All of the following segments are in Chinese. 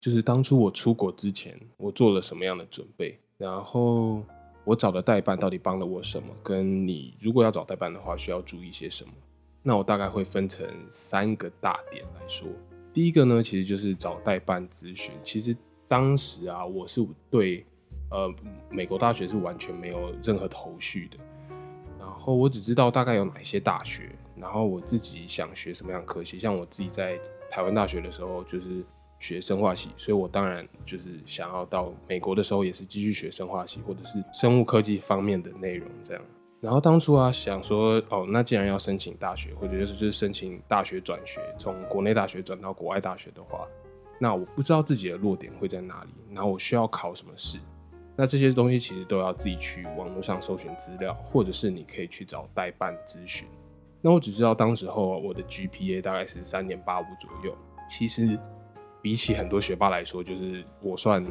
就是当初我出国之前，我做了什么样的准备，然后我找的代办到底帮了我什么，跟你如果要找代办的话，需要注意些什么。那我大概会分成三个大点来说。第一个呢，其实就是找代办咨询。其实当时啊，我是对呃美国大学是完全没有任何头绪的。然后我只知道大概有哪些大学，然后我自己想学什么样科系。像我自己在台湾大学的时候，就是学生化系，所以我当然就是想要到美国的时候，也是继续学生化系或者是生物科技方面的内容这样。然后当初啊，想说哦，那既然要申请大学，或者就是就是申请大学转学，从国内大学转到国外大学的话，那我不知道自己的弱点会在哪里，然后我需要考什么试，那这些东西其实都要自己去网络上搜寻资料，或者是你可以去找代办咨询。那我只知道当时候我的 GPA 大概是三点八五左右，其实比起很多学霸来说，就是我算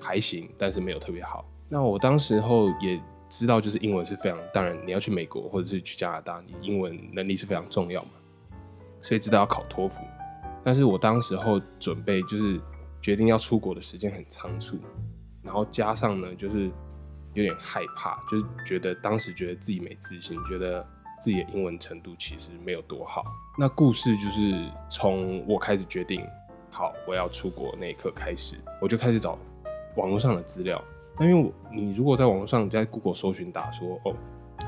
还行，但是没有特别好。那我当时候也。知道就是英文是非常，当然你要去美国或者是去加拿大，你英文能力是非常重要嘛，所以知道要考托福。但是我当时候准备就是决定要出国的时间很仓促，然后加上呢就是有点害怕，就是觉得当时觉得自己没自信，觉得自己的英文程度其实没有多好。那故事就是从我开始决定好我要出国那一刻开始，我就开始找网络上的资料。那因为我，你如果在网络上在 Google 搜寻打说哦，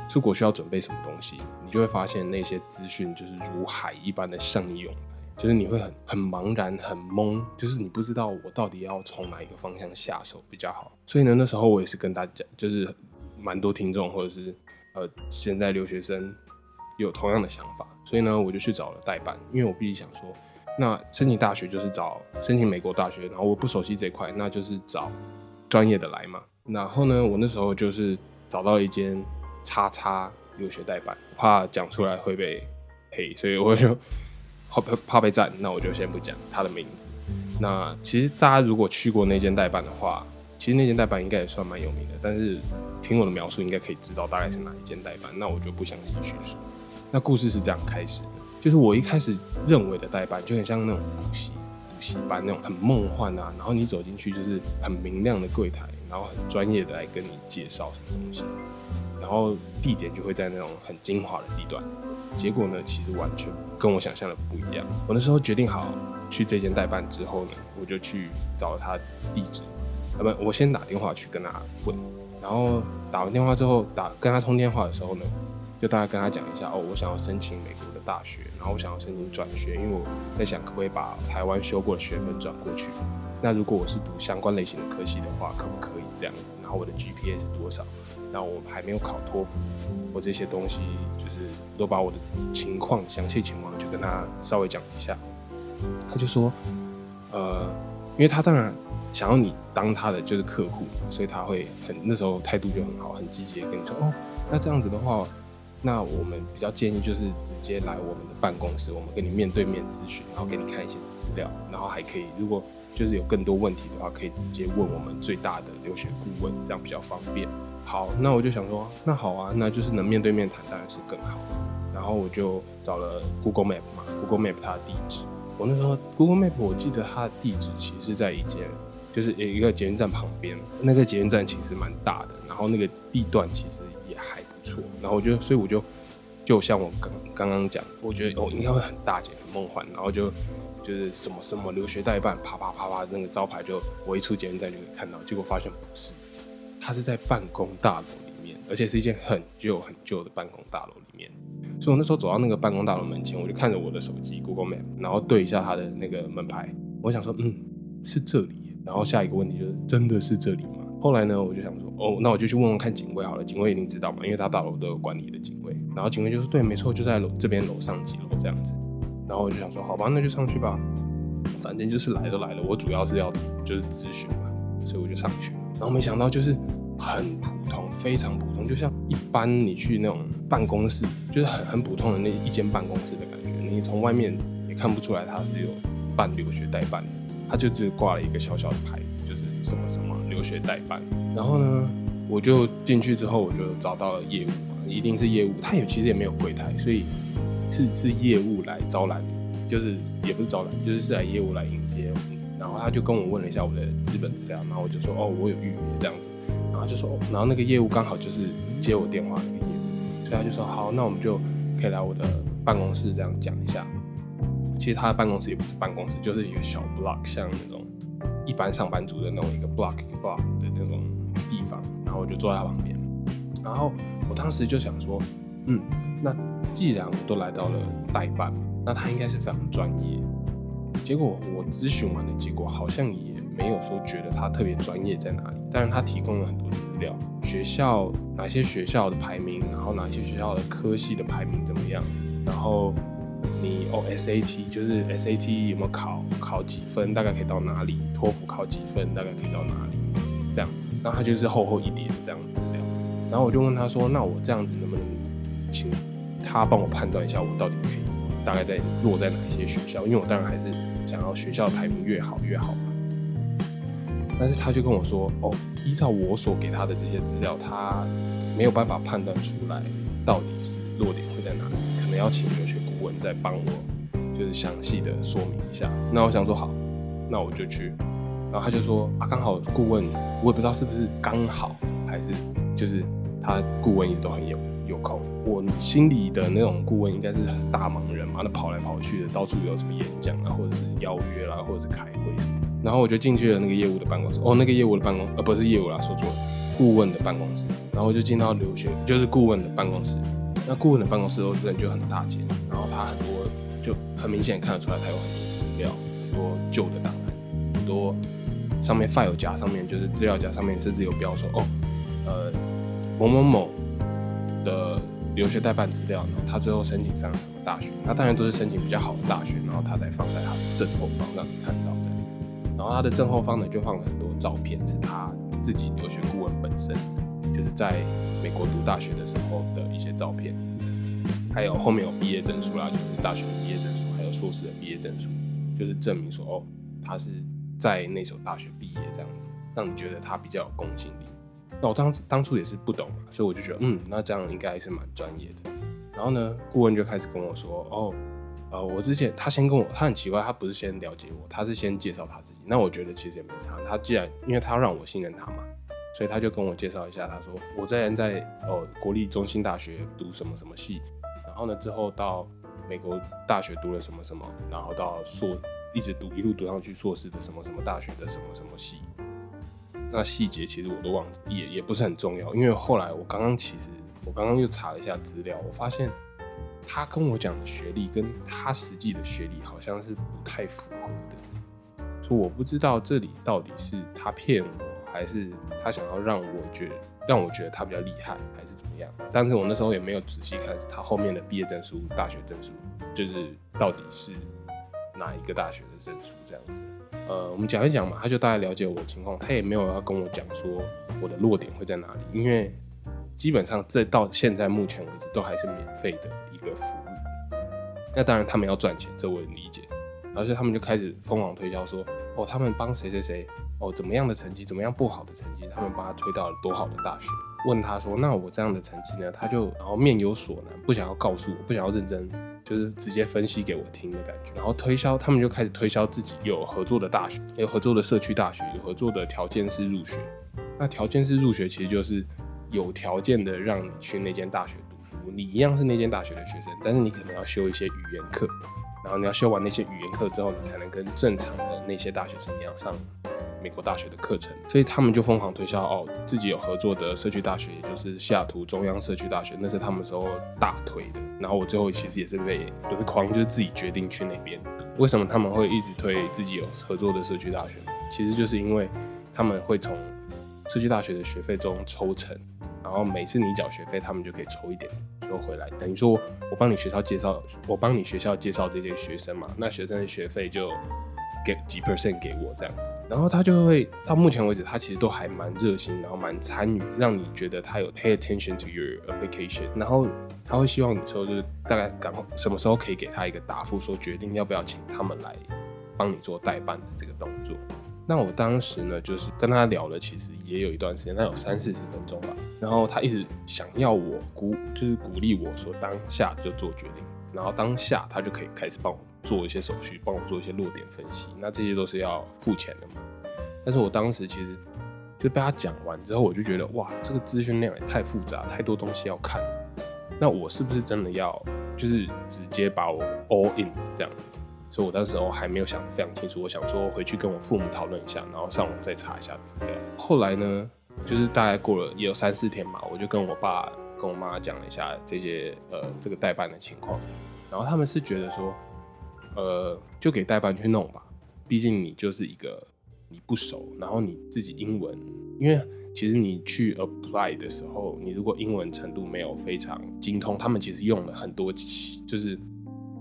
出国需要准备什么东西，你就会发现那些资讯就是如海一般的向你涌来，就是你会很很茫然很懵，就是你不知道我到底要从哪一个方向下手比较好。所以呢，那时候我也是跟大家，就是蛮多听众或者是呃现在留学生有同样的想法，所以呢，我就去找了代办，因为我必须想说，那申请大学就是找申请美国大学，然后我不熟悉这块，那就是找。专业的来嘛，然后呢，我那时候就是找到一间叉叉留学代办，怕讲出来会被黑，所以我就怕怕被赞，那我就先不讲他的名字。那其实大家如果去过那间代办的话，其实那间代办应该也算蛮有名的，但是听我的描述应该可以知道大概是哪一间代办，那我就不详细叙述。那故事是这样开始的，就是我一开始认为的代办就很像那种补习补。习班那种很梦幻啊，然后你走进去就是很明亮的柜台，然后很专业的来跟你介绍什么东西，然后地点就会在那种很精华的地段。结果呢，其实完全跟我想象的不一样。我那时候决定好去这间代办之后呢，我就去找他地址，啊不，我先打电话去跟他问，然后打完电话之后打跟他通电话的时候呢。就大概跟他讲一下哦，我想要申请美国的大学，然后我想要申请转学，因为我在想可不可以把台湾修过的学分转过去。那如果我是读相关类型的科系的话，可不可以这样子？然后我的 GPA 是多少？那我还没有考托福，我这些东西就是都把我的情况详细情况就跟他稍微讲一下。他就说，呃，因为他当然想要你当他的就是客户，所以他会很那时候态度就很好，很积极的跟你说，哦，那这样子的话。那我们比较建议就是直接来我们的办公室，我们跟你面对面咨询，然后给你看一些资料，然后还可以，如果就是有更多问题的话，可以直接问我们最大的留学顾问，这样比较方便。好，那我就想说，那好啊，那就是能面对面谈当然是更好。然后我就找了 Google Map 嘛，Google Map 它的地址，我那时候 Google Map 我记得它的地址其实在一间，就是一个捷运站旁边，那个捷运站其实蛮大的，然后那个地段其实也还不。错，然后我就，所以我就，就像我刚刚刚讲，我觉得哦应该会很大件、很梦幻，然后就就是什么什么留学代办，啪啪啪啪那个招牌就我一出捷运站就可以看到，结果发现不是，它是在办公大楼里面，而且是一间很旧很旧的办公大楼里面，所以我那时候走到那个办公大楼门前，我就看着我的手机 Google Map，然后对一下它的那个门牌，我想说嗯是这里，然后下一个问题就是真的是这里吗？后来呢，我就想说，哦，那我就去问问看警卫好了。警卫一定知道嘛，因为他大楼都有管理的警卫。然后警卫就说，对，没错，就在楼这边楼上几楼这样子。然后我就想说，好吧，那就上去吧。反正就是来都来了，我主要是要就是咨询嘛，所以我就上去。然后没想到就是很普通，非常普通，就像一般你去那种办公室，就是很很普通的那一间办公室的感觉。你从外面也看不出来他是有办留学代办的，他就只挂了一个小小的牌子，就是什么什么。学代办，然后呢，我就进去之后，我就找到了业务嘛，一定是业务，他也其实也没有柜台，所以是是业务来招揽，就是也不是招揽，就是是来业务来迎接，然后他就跟我问了一下我的资本资料，然后我就说哦，我有预约这样子，然后就说，然后那个业务刚好就是接我电话那个业务，所以他就说好，那我们就可以来我的办公室这样讲一下。其实他的办公室也不是办公室，就是一个小 block，像那种一般上班族的那种一个 block 一个 block 的那种地方，然后我就坐在他旁边，然后我当时就想说，嗯，那既然我都来到了代办，那他应该是非常专业。结果我咨询完的结果好像也没有说觉得他特别专业在哪里，但是他提供了很多资料，学校哪些学校的排名，然后哪些学校的科系的排名怎么样，然后你哦 SAT 就是 SAT 有没有考，考几分，大概可以到哪里，托福考几分，大概可以到哪里，这样，然后他就是厚厚一叠的这样资料，然后我就问他说，那我这样子能不能请他帮我判断一下，我到底可以大概在落在哪一些学校，因为我当然还是。想要学校排名越好越好嘛，但是他就跟我说，哦，依照我所给他的这些资料，他没有办法判断出来到底是弱点会在哪里，可能要请学再帮我，就是详细的说明一下。那我想说好，那我就去。然后他就说啊，刚好顾问，我也不知道是不是刚好，还是就是他顾问一直都很有有空。我心里的那种顾问应该是大忙人嘛，那跑来跑去的，到处有什么演讲啊，或者是邀约啦，或者是开会。然后我就进去了那个业务的办公室，哦，那个业务的办公，呃，不是业务啦，说错了，顾问的办公室。然后就进到留学，就是顾问的办公室。那顾问的办公室哦，真的就很大间，然后他很多就很明显看得出来，他有很多资料，很多旧的档案，很多上面 file 夹上面就是资料夹上面甚至有标说，哦，呃，某某某的。留学代办资料，然后他最后申请上了什么大学？那当然都是申请比较好的大学，然后他才放在他的正后方让你看到的。然后他的正后方呢，就放了很多照片，是他自己留学顾问本身就是在美国读大学的时候的一些照片，还有后面有毕业证书啦，就是大学的毕业证书，还有硕士的毕业证书，就是证明说哦，他是在那所大学毕业这样子，让你觉得他比较有公信力。那我当当初也是不懂嘛，所以我就觉得，嗯，那这样应该是蛮专业的。然后呢，顾问就开始跟我说，哦，呃，我之前他先跟我，他很奇怪，他不是先了解我，他是先介绍他自己。那我觉得其实也没差，他既然因为他让我信任他嘛，所以他就跟我介绍一下，他说我之前在哦国立中心大学读什么什么系，然后呢之后到美国大学读了什么什么，然后到硕一直读一路读上去硕士的什么什么大学的什么什么系。那细节其实我都忘记，也也不是很重要，因为后来我刚刚其实我刚刚又查了一下资料，我发现他跟我讲的学历跟他实际的学历好像是不太符合的，所以我不知道这里到底是他骗我，还是他想要让我觉得让我觉得他比较厉害，还是怎么样？但是我那时候也没有仔细看他后面的毕业证书、大学证书，就是到底是哪一个大学的证书这样子。呃，我们讲一讲嘛，他就大概了解我的情况，他也没有要跟我讲说我的弱点会在哪里，因为基本上这到现在目前为止都还是免费的一个服务。那当然他们要赚钱，这我也理解。而且他们就开始疯狂推销说，哦，他们帮谁谁谁，哦，怎么样的成绩，怎么样不好的成绩，他们帮他推到了多好的大学。问他说，那我这样的成绩呢？他就然后面有所难，不想要告诉我，不想要认真。就是直接分析给我听的感觉，然后推销，他们就开始推销自己有合作的大学，有合作的社区大学，有合作的条件式入学。那条件式入学其实就是有条件的让你去那间大学读书，你一样是那间大学的学生，但是你可能要修一些语言课，然后你要修完那些语言课之后，你才能跟正常的那些大学生一样上。美国大学的课程，所以他们就疯狂推销哦，自己有合作的社区大学，也就是西雅图中央社区大学，那是他们时候大推的。然后我最后其实也是被，不是狂，就是自己决定去那边。为什么他们会一直推自己有合作的社区大学？其实就是因为他们会从社区大学的学费中抽成，然后每次你缴学费，他们就可以抽一点抽回来。等于说我帮你学校介绍，我帮你学校介绍这些学生嘛，那学生的学费就。给几 percent 给我这样子，然后他就会到目前为止，他其实都还蛮热心，然后蛮参与，让你觉得他有 pay attention to your application，然后他会希望你说就是大概赶快什么时候可以给他一个答复，说决定要不要请他们来帮你做代办的这个动作。那我当时呢，就是跟他聊了，其实也有一段时间，那有三四十分钟吧，然后他一直想要我鼓，就是鼓励我说当下就做决定。然后当下他就可以开始帮我做一些手续，帮我做一些落点分析。那这些都是要付钱的嘛？但是我当时其实就被他讲完之后，我就觉得哇，这个资讯量也太复杂，太多东西要看。那我是不是真的要就是直接把我 all in 这样？所以我当时候还没有想非常清楚，我想说回去跟我父母讨论一下，然后上网再查一下资料。后来呢，就是大概过了也有三四天嘛，我就跟我爸跟我妈讲了一下这些呃这个代办的情况，然后他们是觉得说，呃，就给代办去弄吧，毕竟你就是一个你不熟，然后你自己英文，因为其实你去 apply 的时候，你如果英文程度没有非常精通，他们其实用了很多就是。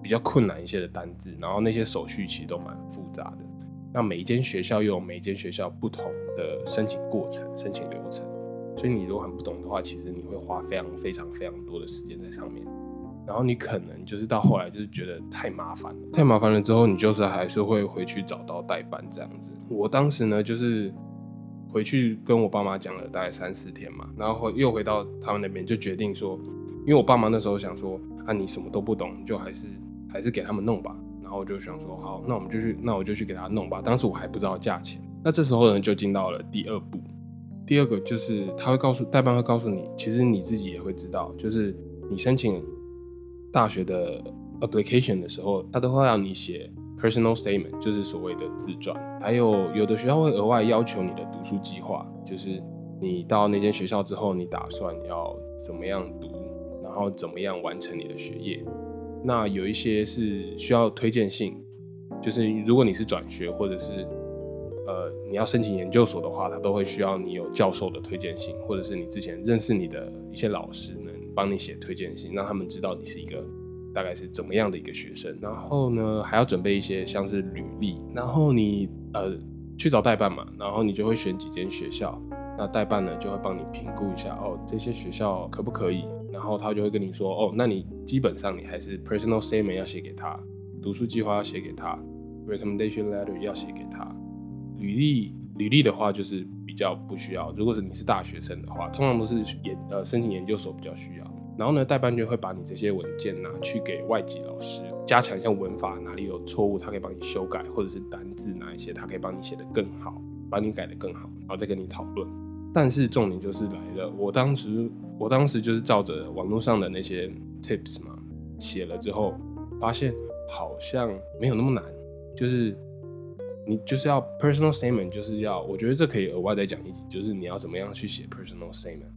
比较困难一些的单字，然后那些手续其实都蛮复杂的。那每一间学校又有每一间学校不同的申请过程、申请流程，所以你如果很不懂的话，其实你会花非常非常非常多的时间在上面。然后你可能就是到后来就是觉得太麻烦了，太麻烦了之后，你就是还是会回去找到代办这样子。我当时呢，就是回去跟我爸妈讲了大概三四天嘛，然后又回到他们那边就决定说，因为我爸妈那时候想说，啊你什么都不懂，就还是。还是给他们弄吧，然后我就想说，好，那我们就去，那我就去给他弄吧。当时我还不知道价钱，那这时候呢，就进到了第二步。第二个就是他会告诉代办会告诉你，其实你自己也会知道，就是你申请大学的 application 的时候，他都会让你写 personal statement，就是所谓的自传。还有有的学校会额外要求你的读书计划，就是你到那间学校之后，你打算要怎么样读，然后怎么样完成你的学业。那有一些是需要推荐信，就是如果你是转学或者是呃你要申请研究所的话，他都会需要你有教授的推荐信，或者是你之前认识你的一些老师能帮你写推荐信，让他们知道你是一个大概是怎么样的一个学生。然后呢，还要准备一些像是履历，然后你呃去找代办嘛，然后你就会选几间学校，那代办呢就会帮你评估一下哦这些学校可不可以。然后他就会跟你说，哦，那你基本上你还是 personal statement 要写给他，读书计划要写给他，recommendation letter 要写给他，履历履历的话就是比较不需要。如果是你是大学生的话，通常都是研呃申请研究所比较需要。然后呢，代办就会把你这些文件拿去给外籍老师，加强一下文法哪里有错误，他可以帮你修改，或者是单字哪一些他可以帮你写得更好，帮你改得更好，然后再跟你讨论。但是重点就是来了，我当时我当时就是照着网络上的那些 tips 嘛写了之后，发现好像没有那么难，就是你就是要 personal statement，就是要我觉得这可以额外再讲一集，就是你要怎么样去写 personal statement。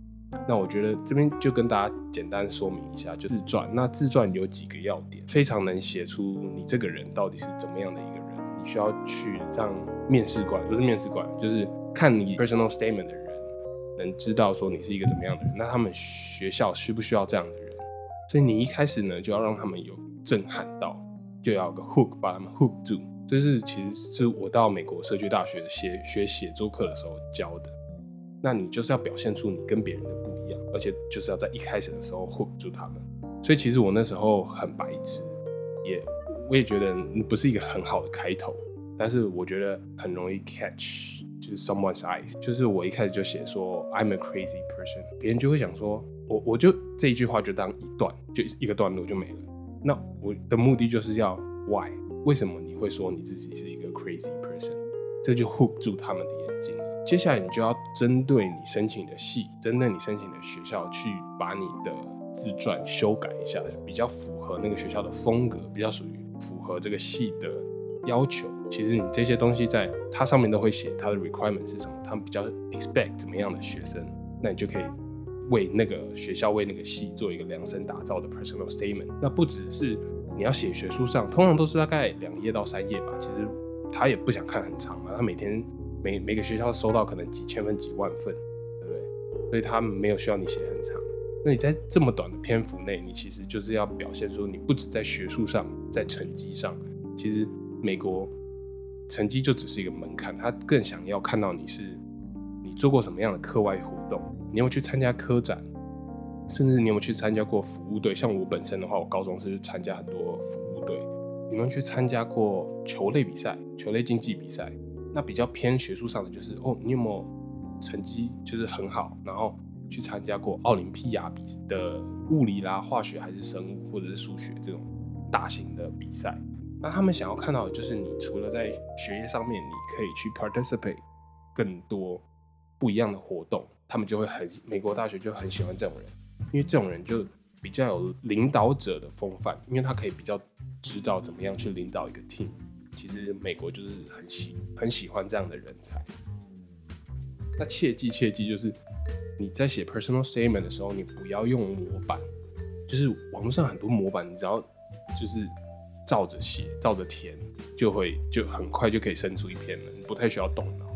那我觉得这边就跟大家简单说明一下，就自传。那自传有几个要点，非常能写出你这个人到底是怎么样的一个人。你需要去让面试官，不是面试官，就是看你 personal statement 的人。能知道说你是一个怎么样的人，那他们学校需不需要这样的人？所以你一开始呢，就要让他们有震撼到，就要个 hook 把他们 hook 住。这是其实是我到美国社区大学写学写作课的时候教的。那你就是要表现出你跟别人的不一样，而且就是要在一开始的时候 hook 住他们。所以其实我那时候很白痴，也我也觉得不是一个很好的开头，但是我觉得很容易 catch。就是 someone's eyes，就是我一开始就写说 I'm a crazy person，别人就会想说，我我就这一句话就当一段，就一个段落就没了。那我的目的就是要 why，为什么你会说你自己是一个 crazy person？这就 hook 住他们的眼睛了。接下来你就要针对你申请的系，针对你申请的学校去把你的自传修改一下，比较符合那个学校的风格，比较属于符合这个系的要求。其实你这些东西在它上面都会写它的 requirement 是什么，他们比较 expect 怎么样的学生，那你就可以为那个学校为那个系做一个量身打造的 personal statement。那不只是你要写学术上，通常都是大概两页到三页吧。其实他也不想看很长嘛，他每天每每个学校收到可能几千份几万份，对不对？所以他没有需要你写很长。那你在这么短的篇幅内，你其实就是要表现出你不止在学术上，在成绩上，其实美国。成绩就只是一个门槛，他更想要看到你是你做过什么样的课外活动，你有没有去参加科展，甚至你有没有去参加过服务队？像我本身的话，我高中是参加很多服务队。你们去参加过球类比赛、球类竞技比赛？那比较偏学术上的就是哦，你有没有成绩就是很好，然后去参加过奥林匹亚比的物理啦、化学还是生物或者是数学这种大型的比赛。那他们想要看到的就是你除了在学业上面，你可以去 participate 更多不一样的活动，他们就会很美国大学就很喜欢这种人，因为这种人就比较有领导者的风范，因为他可以比较知道怎么样去领导一个 team。其实美国就是很喜很喜欢这样的人才。那切记切记，就是你在写 personal statement 的时候，你不要用模板，就是网络上很多模板，你只要就是。照着写，照着填，就会就很快就可以生出一篇了，你不太需要动脑。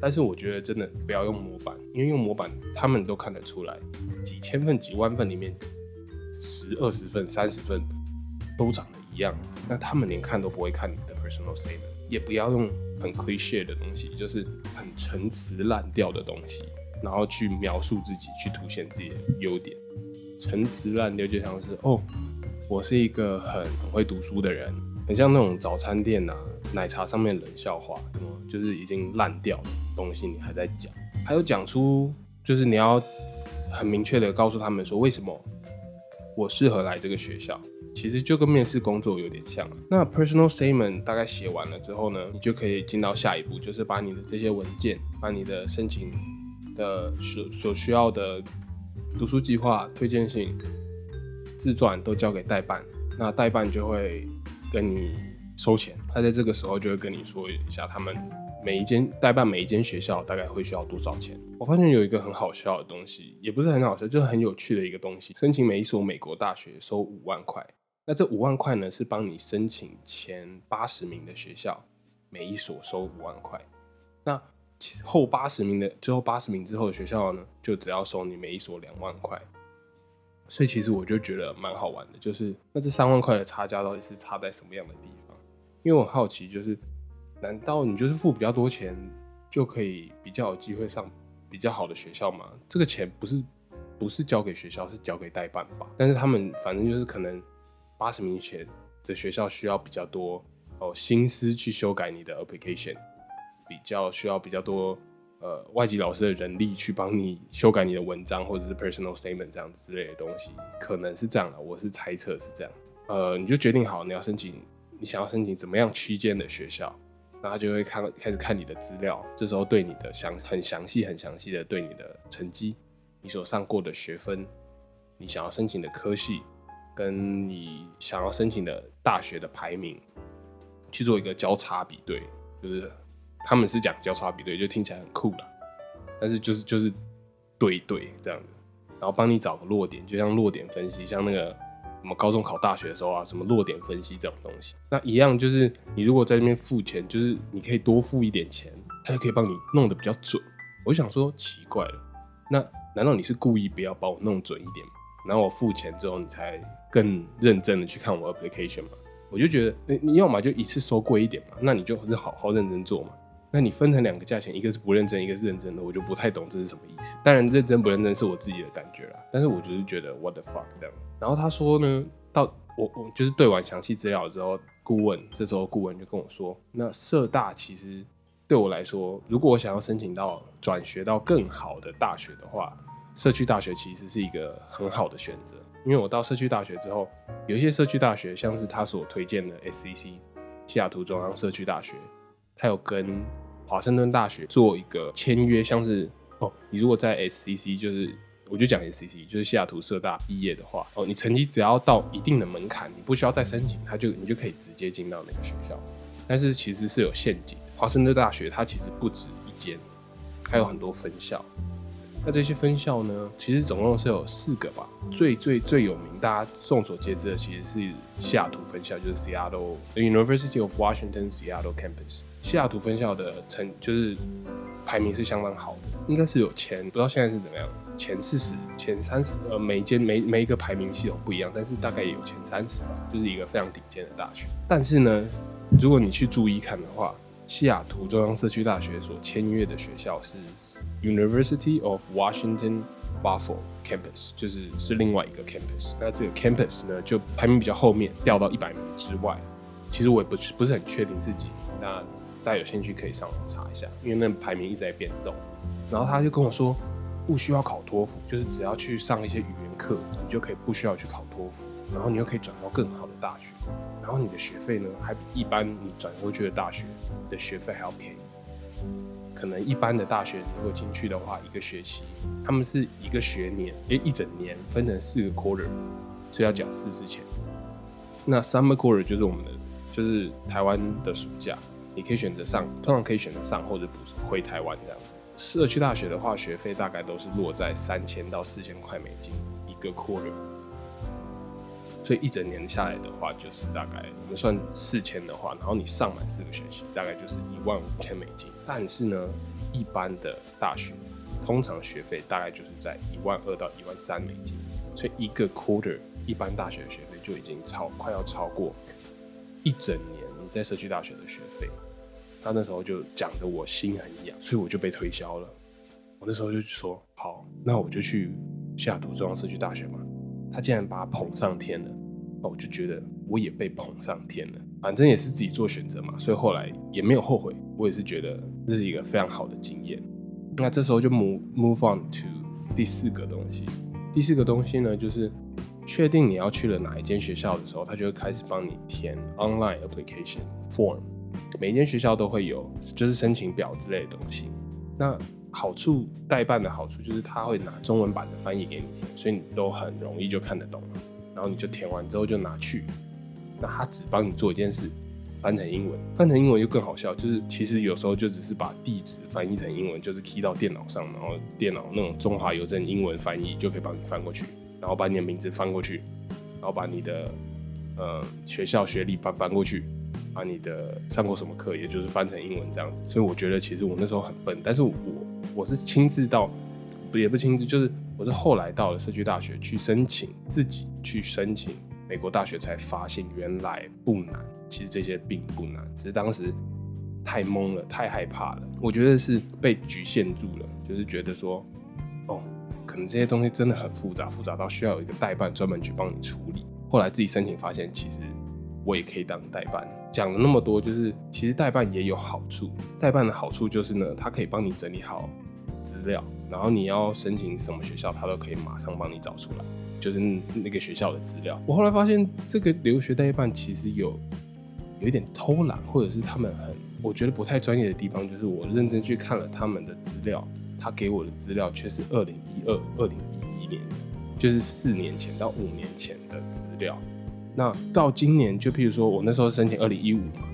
但是我觉得真的不要用模板，因为用模板他们都看得出来，几千份、几万份里面，十、二十份、三十份都长得一样，那他们连看都不会看你的 personal statement。也不要用很 cliche 的东西，就是很陈词滥调的东西，然后去描述自己，去凸显自己的优点。陈词滥调就像是哦。我是一个很很会读书的人，很像那种早餐店呐，奶茶上面冷笑话，什么就是已经烂掉的东西，你还在讲，还有讲出就是你要很明确的告诉他们说为什么我适合来这个学校，其实就跟面试工作有点像。那 personal statement 大概写完了之后呢，你就可以进到下一步，就是把你的这些文件，把你的申请的所所需要的读书计划、推荐信。自传都交给代办，那代办就会跟你收钱。他在这个时候就会跟你说一下，他们每一间代办每一间学校大概会需要多少钱。我发现有一个很好笑的东西，也不是很好笑，就是很有趣的一个东西。申请每一所美国大学收五万块，那这五万块呢是帮你申请前八十名的学校，每一所收五万块。那后八十名的之后八十名之后的学校呢，就只要收你每一所两万块。所以其实我就觉得蛮好玩的，就是那这三万块的差价到底是差在什么样的地方？因为我好奇，就是难道你就是付比较多钱就可以比较有机会上比较好的学校吗？这个钱不是不是交给学校，是交给代办吧？但是他们反正就是可能八十名前的学校需要比较多哦心思去修改你的 application，比较需要比较多。呃，外籍老师的人力去帮你修改你的文章或者是 personal statement 这样子之类的东西，可能是这样的，我是猜测是这样子。呃，你就决定好你要申请，你想要申请怎么样区间的学校，那他就会看开始看你的资料，这时候对你的详很详细很详细的对你的成绩，你所上过的学分，你想要申请的科系，跟你想要申请的大学的排名，去做一个交叉比对，就是。他们是讲交叉比对，就听起来很酷了，但是就是就是对对这样子，然后帮你找个落点，就像落点分析，像那个我们高中考大学的时候啊，什么落点分析这种东西，那一样就是你如果在那边付钱，就是你可以多付一点钱，他就可以帮你弄得比较准。我就想说奇怪了，那难道你是故意不要把我弄准一点？然后我付钱之后，你才更认真的去看我 application 吗？我就觉得你你要么就一次收贵一点嘛，那你就好好认真做嘛。那你分成两个价钱，一个是不认真，一个是认真的，我就不太懂这是什么意思。当然，认真不认真是我自己的感觉啦，但是我就是觉得 what the fuck 这样。然后他说呢，到我我就是对完详细资料之后，顾问这时候顾问就跟我说，那社大其实对我来说，如果我想要申请到转学到更好的大学的话，社区大学其实是一个很好的选择。因为我到社区大学之后，有一些社区大学，像是他所推荐的 SCC 西雅图中央社区大学。他有跟华盛顿大学做一个签约，像是哦，你如果在 SCC，就是我就讲 SCC，就是西雅图社大毕业的话，哦，你成绩只要到一定的门槛，你不需要再申请，他就你就可以直接进到那个学校。但是其实是有陷阱，华盛顿大学它其实不止一间，它有很多分校。那这些分校呢，其实总共是有四个吧。最最最有名，大家众所皆知的，其实是西雅图分校，就是 Seattle University of Washington Seattle Campus。西雅图分校的成就是排名是相当好的，应该是有前不知道现在是怎么样，前四十、前三十，呃，每间每每一个排名系统不一样，但是大概也有前三十吧，就是一个非常顶尖的大学。但是呢，如果你去注意看的话，西雅图中央社区大学所签约的学校是 University of Washington Buffalo Campus，就是是另外一个 campus。那这个 campus 呢，就排名比较后面，掉到一百名之外。其实我也不是不是很确定自己。那大家有兴趣可以上网查一下，因为那排名一直在变动。然后他就跟我说：“不需要考托福，就是只要去上一些语言课，你就可以不需要去考托福，然后你又可以转到更好的大学，然后你的学费呢，还比一般你转过去的大学的学费还要便宜。可能一般的大学如果进去的话，一个学期他们是一个学年，诶，一整年分成四个 quarter，所以要缴四次钱。那 summer quarter 就是我们的，就是台湾的暑假，你可以选择上，通常可以选择上或者补回台湾这样子。社区大学的话，学费大概都是落在三千到四千块美金一个 quarter，所以一整年下来的话，就是大概我们算四千的话，然后你上满四个学期，大概就是一万五千美金。但是呢，一般的大学通常学费大概就是在一万二到一万三美金，所以一个 quarter 一般大学的学费就已经超快要超过一整年你在社区大学的学费。他那时候就讲的我心很痒，所以我就被推销了。我那时候就说好，那我就去西雅图中央社区大学嘛。他竟然把他捧上天了，那我就觉得我也被捧上天了。反正也是自己做选择嘛，所以后来也没有后悔。我也是觉得这是一个非常好的经验。那这时候就 move move on to 第四个东西。第四个东西呢，就是确定你要去了哪一间学校的时候，他就会开始帮你填 online application form。每间学校都会有，就是申请表之类的东西。那好处代办的好处就是他会拿中文版的翻译给你填，所以你都很容易就看得懂了。然后你就填完之后就拿去。那他只帮你做一件事，翻成英文。翻成英文又更好笑，就是其实有时候就只是把地址翻译成英文，就是 key 到电脑上，然后电脑那种中华邮政英文翻译就可以帮你翻过去，然后把你的名字翻过去，然后把你的呃学校学历翻翻过去。把你的上过什么课，也就是翻成英文这样子，所以我觉得其实我那时候很笨，但是我我是亲自到，不也不亲自，就是我是后来到了社区大学去申请，自己去申请美国大学才发现原来不难，其实这些并不难，只是当时太懵了，太害怕了，我觉得是被局限住了，就是觉得说，哦，可能这些东西真的很复杂，复杂到需要有一个代办专门去帮你处理，后来自己申请发现其实。我也可以当代办，讲了那么多，就是其实代办也有好处。代办的好处就是呢，它可以帮你整理好资料，然后你要申请什么学校，它都可以马上帮你找出来，就是那个学校的资料。我后来发现，这个留学代办其实有有一点偷懒，或者是他们很我觉得不太专业的地方，就是我认真去看了他们的资料，他给我的资料却是二零一二、二零一一年，就是四年前到五年前的资料。那到今年，就譬如说我那时候申请二零一五嘛，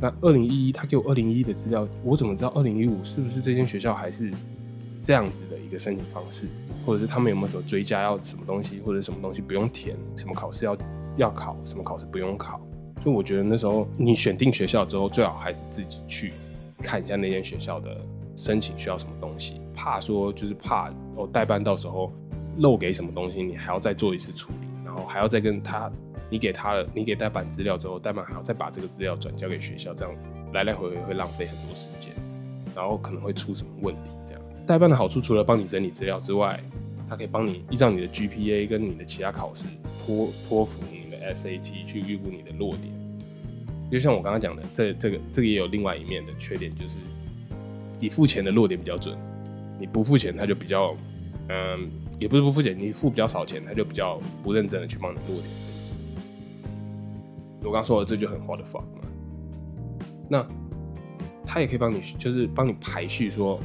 那二零一一他给我二零一一的资料，我怎么知道二零一五是不是这间学校还是这样子的一个申请方式，或者是他们有没有说追加要什么东西，或者什么东西不用填，什么考试要要考，什么考试不用考？所以我觉得那时候你选定学校之后，最好还是自己去看一下那间学校的申请需要什么东西，怕说就是怕哦代办到时候漏给什么东西，你还要再做一次处理，然后还要再跟他。你给他了，你给代办资料之后，代办还要再把这个资料转交给学校，这样来来回回会浪费很多时间，然后可能会出什么问题。这样代办的好处除了帮你整理资料之外，它可以帮你依照你的 GPA 跟你的其他考试托托福、你的 SAT 去预估你的落点。就像我刚刚讲的，这这个这个也有另外一面的缺点，就是你付钱的落点比较准，你不付钱他就比较，嗯，也不是不付钱，你付比较少钱，他就比较不认真的去帮你落点。我刚说的这就很 hard fuck 嘛，那他也可以帮你，就是帮你排序说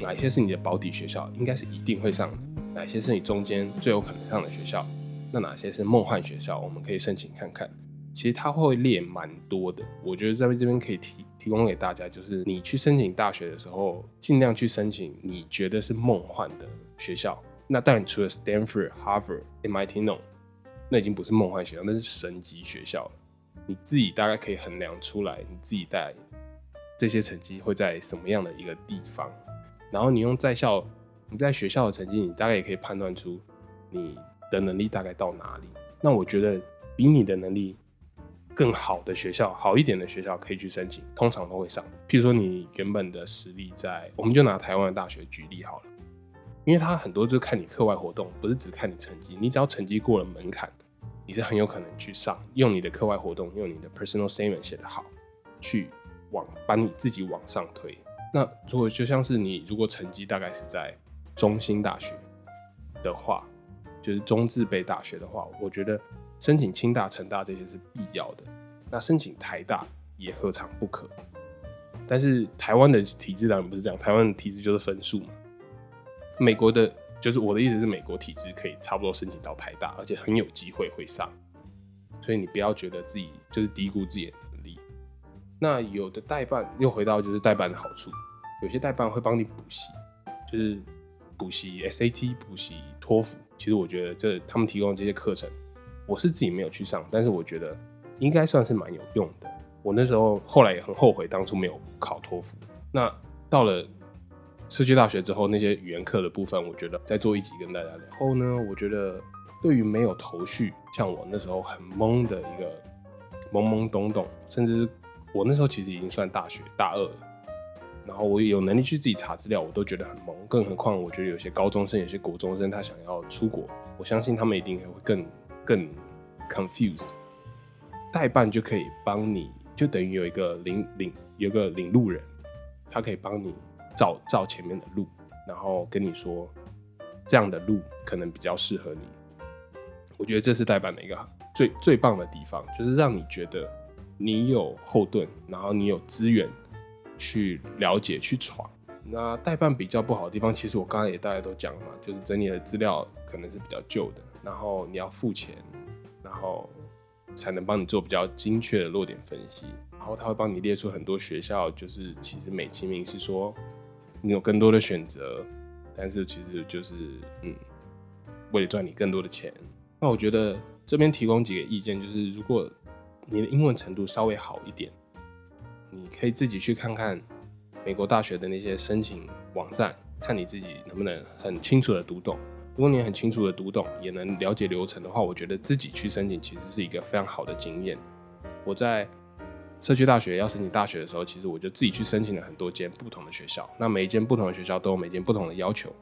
哪些是你的保底学校，应该是一定会上的；哪些是你中间最有可能上的学校，那哪些是梦幻学校，我们可以申请看看。其实他会列蛮多的，我觉得在这边可以提提供给大家，就是你去申请大学的时候，尽量去申请你觉得是梦幻的学校。那当然除了 Stanford、Harvard、MIT 那种，那已经不是梦幻学校，那是神级学校。你自己大概可以衡量出来，你自己带这些成绩会在什么样的一个地方，然后你用在校你在学校的成绩，你大概也可以判断出你的能力大概到哪里。那我觉得比你的能力更好的学校，好一点的学校可以去申请，通常都会上。譬如说你原本的实力在，我们就拿台湾的大学举例好了，因为它很多就看你课外活动，不是只看你成绩，你只要成绩过了门槛。你是很有可能去上，用你的课外活动，用你的 personal statement 写得好，去往把你自己往上推。那如果就像是你如果成绩大概是在中兴大学的话，就是中自备大学的话，我觉得申请清大、成大这些是必要的。那申请台大也何尝不可？但是台湾的体制当然不是这样，台湾的体制就是分数嘛。美国的，就是我的意思是，美国体制可以差不多申请到台大，而且很有机会会上。所以你不要觉得自己就是低估自己的能力。那有的代办又回到就是代办的好处，有些代办会帮你补习，就是补习 SAT、补习托福。其实我觉得这他们提供的这些课程，我是自己没有去上，但是我觉得应该算是蛮有用的。我那时候后来也很后悔当初没有考托福。那到了社区大学之后，那些语言课的部分，我觉得再做一集跟大家聊。后呢，我觉得对于没有头绪，像我那时候很懵的一个懵懵懂懂，甚至我那时候其实已经算大学大二了，然后我有能力去自己查资料，我都觉得很懵。更何况我觉得有些高中生、有些国中生，他想要出国，我相信他们一定也会更更 confused。代办就可以帮你。就等于有一个领领有个领路人，他可以帮你照照前面的路，然后跟你说这样的路可能比较适合你。我觉得这是代办的一个最最棒的地方，就是让你觉得你有后盾，然后你有资源去了解去闯。那代办比较不好的地方，其实我刚才也大家都讲了嘛，就是整理的资料可能是比较旧的，然后你要付钱，然后。才能帮你做比较精确的落点分析，然后他会帮你列出很多学校，就是其实美其名是说你有更多的选择，但是其实就是嗯，为了赚你更多的钱。那我觉得这边提供几个意见，就是如果你的英文程度稍微好一点，你可以自己去看看美国大学的那些申请网站，看你自己能不能很清楚的读懂。如果你很清楚的读懂，也能了解流程的话，我觉得自己去申请其实是一个非常好的经验。我在社区大学要申请大学的时候，其实我就自己去申请了很多间不同的学校。那每一间不同的学校都有每间不同的要求，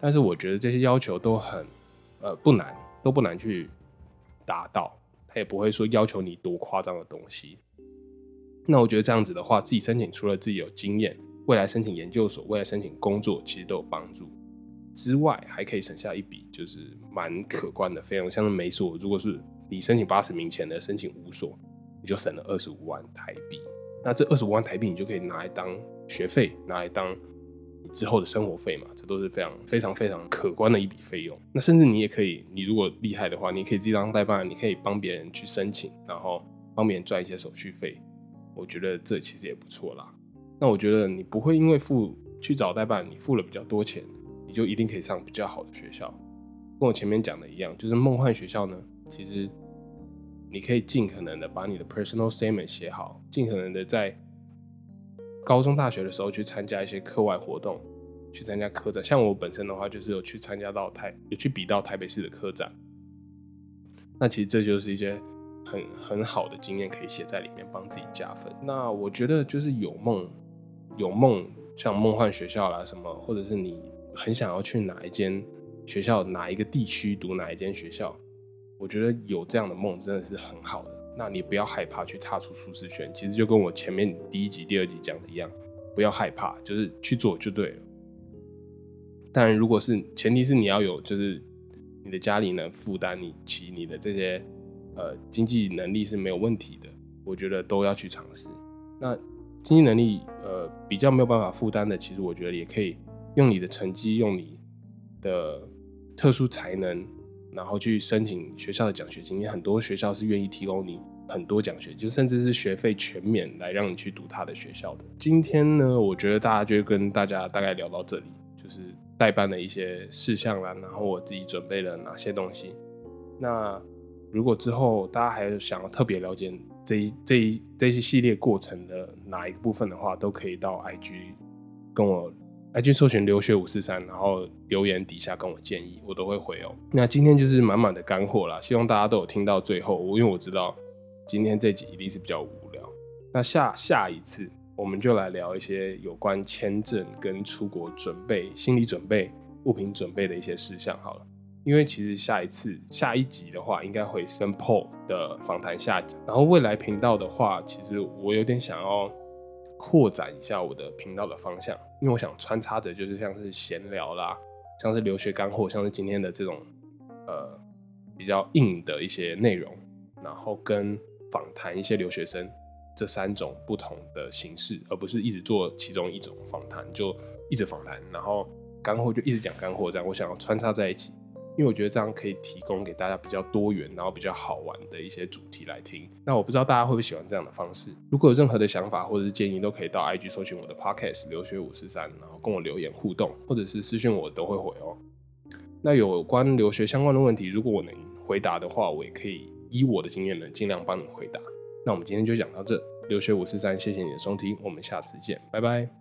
但是我觉得这些要求都很呃不难，都不难去达到。他也不会说要求你多夸张的东西。那我觉得这样子的话，自己申请除了自己有经验，未来申请研究所、未来申请工作，其实都有帮助。之外，还可以省下一笔，就是蛮可观的费用。像是美所，如果是你申请八十名前的申请五所，你就省了二十五万台币。那这二十五万台币，你就可以拿来当学费，拿来当你之后的生活费嘛。这都是非常非常非常可观的一笔费用。那甚至你也可以，你如果厉害的话，你可以自己当代办，你可以帮别人去申请，然后帮别人赚一些手续费。我觉得这其实也不错啦。那我觉得你不会因为付去找代办，你付了比较多钱。你就一定可以上比较好的学校，跟我前面讲的一样，就是梦幻学校呢，其实你可以尽可能的把你的 personal statement 写好，尽可能的在高中、大学的时候去参加一些课外活动，去参加科展。像我本身的话，就是有去参加到台，有去比到台北市的科展。那其实这就是一些很很好的经验可以写在里面，帮自己加分。那我觉得就是有梦，有梦，像梦幻学校啦什么，或者是你。很想要去哪一间学校，哪一个地区读哪一间学校？我觉得有这样的梦真的是很好的。那你不要害怕去踏出舒适圈，其实就跟我前面第一集、第二集讲的一样，不要害怕，就是去做就对了。当然，如果是前提是你要有，就是你的家里能负担你起你的这些呃经济能力是没有问题的，我觉得都要去尝试。那经济能力呃比较没有办法负担的，其实我觉得也可以。用你的成绩，用你的特殊才能，然后去申请学校的奖学金。很多学校是愿意提供你很多奖学金，甚至是学费全免来让你去读他的学校的。今天呢，我觉得大家就跟大家大概聊到这里，就是代办的一些事项啦，然后我自己准备了哪些东西。那如果之后大家还有想要特别了解这一这一这些系列过程的哪一部分的话，都可以到 IG 跟我。IG 搜寻留学五四三，然后留言底下跟我建议，我都会回哦。那今天就是满满的干货啦，希望大家都有听到最后。因为我知道今天这集一定是比较无聊。那下下一次我们就来聊一些有关签证跟出国准备、心理准备、物品准备的一些事项好了。因为其实下一次下一集的话，应该会升 Paul 的访谈下集。然后未来频道的话，其实我有点想要。扩展一下我的频道的方向，因为我想穿插着就是像是闲聊啦，像是留学干货，像是今天的这种呃比较硬的一些内容，然后跟访谈一些留学生这三种不同的形式，而不是一直做其中一种访谈，就一直访谈，然后干货就一直讲干货这样。我想要穿插在一起。因为我觉得这样可以提供给大家比较多元，然后比较好玩的一些主题来听。那我不知道大家会不会喜欢这样的方式。如果有任何的想法或者是建议，都可以到 IG 搜寻我的 Podcast 留学五十三，然后跟我留言互动，或者是私信我都会回哦。那有关留学相关的问题，如果我能回答的话，我也可以以我的经验呢，尽量帮你回答。那我们今天就讲到这，留学五四三，谢谢你的收听，我们下次见，拜拜。